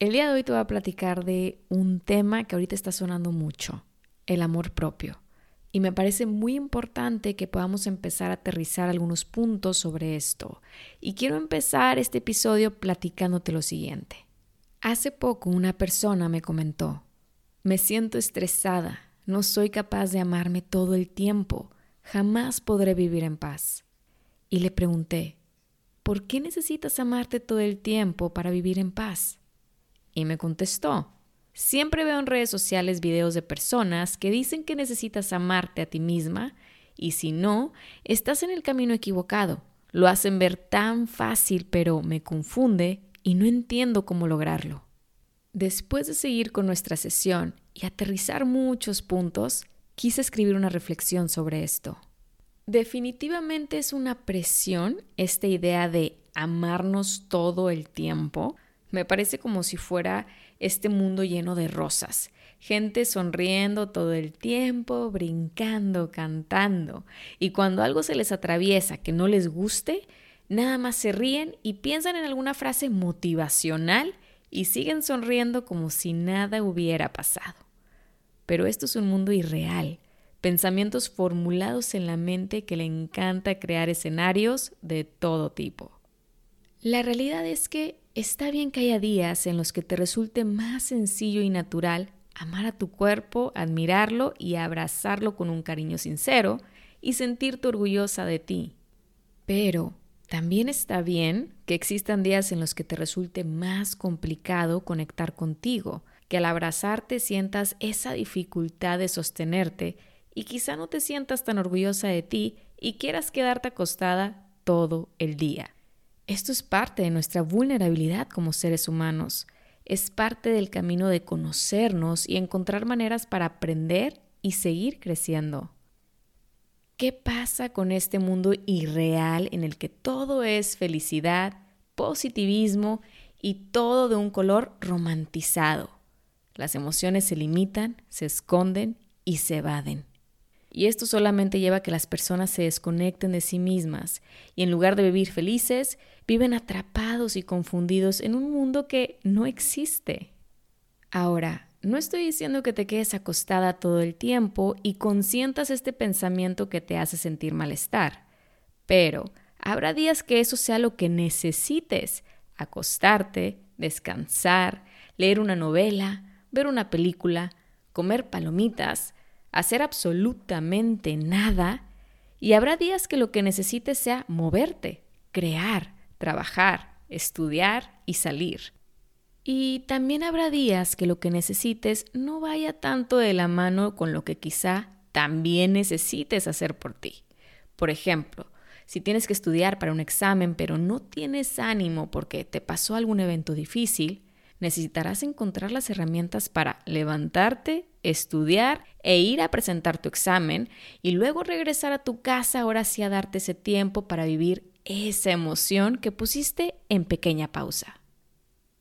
El día de hoy te voy a platicar de un tema que ahorita está sonando mucho, el amor propio. Y me parece muy importante que podamos empezar a aterrizar algunos puntos sobre esto. Y quiero empezar este episodio platicándote lo siguiente. Hace poco una persona me comentó, me siento estresada, no soy capaz de amarme todo el tiempo, jamás podré vivir en paz. Y le pregunté, ¿por qué necesitas amarte todo el tiempo para vivir en paz? Y me contestó, siempre veo en redes sociales videos de personas que dicen que necesitas amarte a ti misma y si no, estás en el camino equivocado. Lo hacen ver tan fácil, pero me confunde y no entiendo cómo lograrlo. Después de seguir con nuestra sesión y aterrizar muchos puntos, quise escribir una reflexión sobre esto. Definitivamente es una presión esta idea de amarnos todo el tiempo, me parece como si fuera este mundo lleno de rosas, gente sonriendo todo el tiempo, brincando, cantando, y cuando algo se les atraviesa que no les guste, nada más se ríen y piensan en alguna frase motivacional y siguen sonriendo como si nada hubiera pasado. Pero esto es un mundo irreal, pensamientos formulados en la mente que le encanta crear escenarios de todo tipo. La realidad es que Está bien que haya días en los que te resulte más sencillo y natural amar a tu cuerpo, admirarlo y abrazarlo con un cariño sincero y sentirte orgullosa de ti. Pero también está bien que existan días en los que te resulte más complicado conectar contigo, que al abrazarte sientas esa dificultad de sostenerte y quizá no te sientas tan orgullosa de ti y quieras quedarte acostada todo el día. Esto es parte de nuestra vulnerabilidad como seres humanos. Es parte del camino de conocernos y encontrar maneras para aprender y seguir creciendo. ¿Qué pasa con este mundo irreal en el que todo es felicidad, positivismo y todo de un color romantizado? Las emociones se limitan, se esconden y se evaden. Y esto solamente lleva a que las personas se desconecten de sí mismas y en lugar de vivir felices, viven atrapados y confundidos en un mundo que no existe. Ahora, no estoy diciendo que te quedes acostada todo el tiempo y consientas este pensamiento que te hace sentir malestar, pero habrá días que eso sea lo que necesites, acostarte, descansar, leer una novela, ver una película, comer palomitas, hacer absolutamente nada y habrá días que lo que necesites sea moverte, crear, trabajar, estudiar y salir. Y también habrá días que lo que necesites no vaya tanto de la mano con lo que quizá también necesites hacer por ti. Por ejemplo, si tienes que estudiar para un examen pero no tienes ánimo porque te pasó algún evento difícil, necesitarás encontrar las herramientas para levantarte, estudiar e ir a presentar tu examen y luego regresar a tu casa ahora sí a darte ese tiempo para vivir esa emoción que pusiste en pequeña pausa.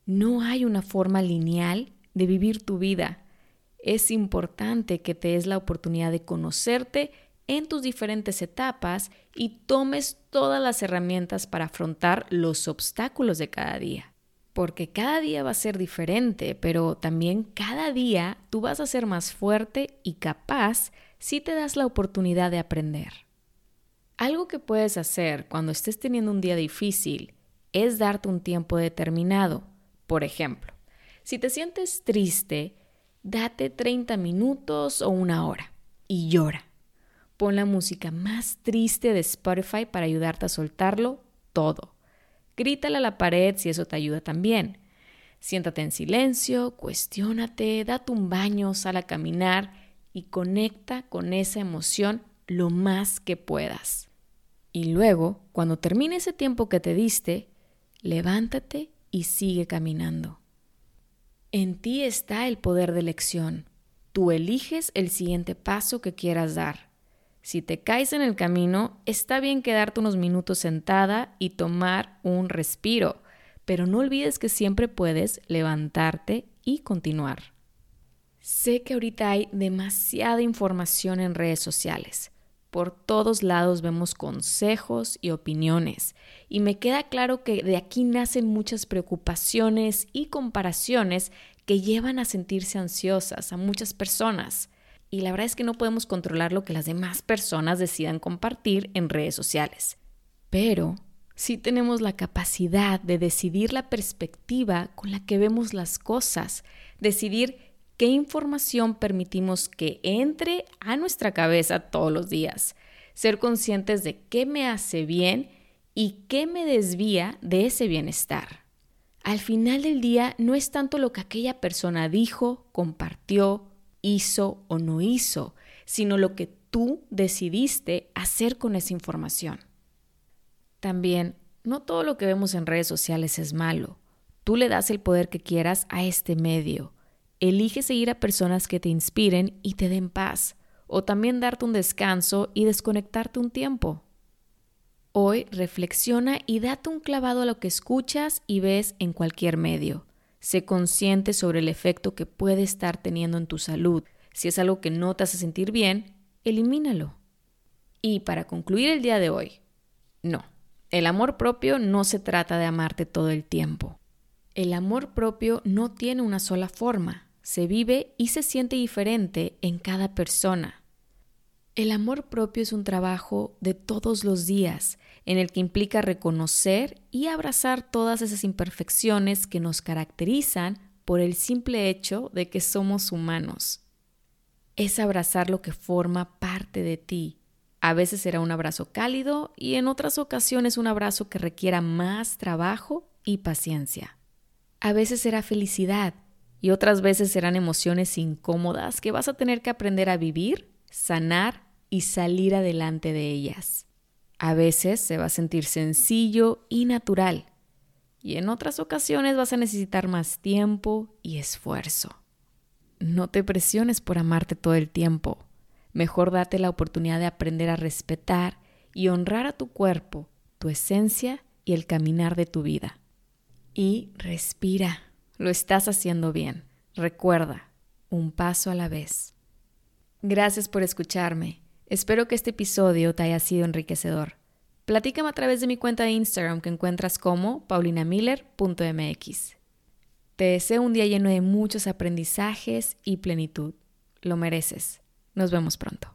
No hay una forma lineal de vivir tu vida. Es importante que te des la oportunidad de conocerte en tus diferentes etapas y tomes todas las herramientas para afrontar los obstáculos de cada día porque cada día va a ser diferente, pero también cada día tú vas a ser más fuerte y capaz si te das la oportunidad de aprender. Algo que puedes hacer cuando estés teniendo un día difícil es darte un tiempo determinado. Por ejemplo, si te sientes triste, date 30 minutos o una hora y llora. Pon la música más triste de Spotify para ayudarte a soltarlo todo. Grítale a la pared si eso te ayuda también. Siéntate en silencio, cuestiónate, date un baño, sal a caminar y conecta con esa emoción lo más que puedas. Y luego, cuando termine ese tiempo que te diste, levántate y sigue caminando. En ti está el poder de elección. Tú eliges el siguiente paso que quieras dar. Si te caes en el camino, está bien quedarte unos minutos sentada y tomar un respiro, pero no olvides que siempre puedes levantarte y continuar. Sé que ahorita hay demasiada información en redes sociales. Por todos lados vemos consejos y opiniones, y me queda claro que de aquí nacen muchas preocupaciones y comparaciones que llevan a sentirse ansiosas a muchas personas y la verdad es que no podemos controlar lo que las demás personas decidan compartir en redes sociales. Pero sí tenemos la capacidad de decidir la perspectiva con la que vemos las cosas, decidir qué información permitimos que entre a nuestra cabeza todos los días, ser conscientes de qué me hace bien y qué me desvía de ese bienestar. Al final del día no es tanto lo que aquella persona dijo, compartió, hizo o no hizo, sino lo que tú decidiste hacer con esa información. También, no todo lo que vemos en redes sociales es malo. Tú le das el poder que quieras a este medio. Elige seguir a personas que te inspiren y te den paz, o también darte un descanso y desconectarte un tiempo. Hoy reflexiona y date un clavado a lo que escuchas y ves en cualquier medio. Sé consciente sobre el efecto que puede estar teniendo en tu salud. Si es algo que no te hace sentir bien, elimínalo. Y para concluir el día de hoy, no, el amor propio no se trata de amarte todo el tiempo. El amor propio no tiene una sola forma, se vive y se siente diferente en cada persona. El amor propio es un trabajo de todos los días en el que implica reconocer y abrazar todas esas imperfecciones que nos caracterizan por el simple hecho de que somos humanos. Es abrazar lo que forma parte de ti. A veces será un abrazo cálido y en otras ocasiones un abrazo que requiera más trabajo y paciencia. A veces será felicidad y otras veces serán emociones incómodas que vas a tener que aprender a vivir sanar y salir adelante de ellas. A veces se va a sentir sencillo y natural, y en otras ocasiones vas a necesitar más tiempo y esfuerzo. No te presiones por amarte todo el tiempo. Mejor date la oportunidad de aprender a respetar y honrar a tu cuerpo, tu esencia y el caminar de tu vida. Y respira. Lo estás haciendo bien. Recuerda, un paso a la vez. Gracias por escucharme. Espero que este episodio te haya sido enriquecedor. Platícame a través de mi cuenta de Instagram que encuentras como paulinamiller.mx. Te deseo un día lleno de muchos aprendizajes y plenitud. Lo mereces. Nos vemos pronto.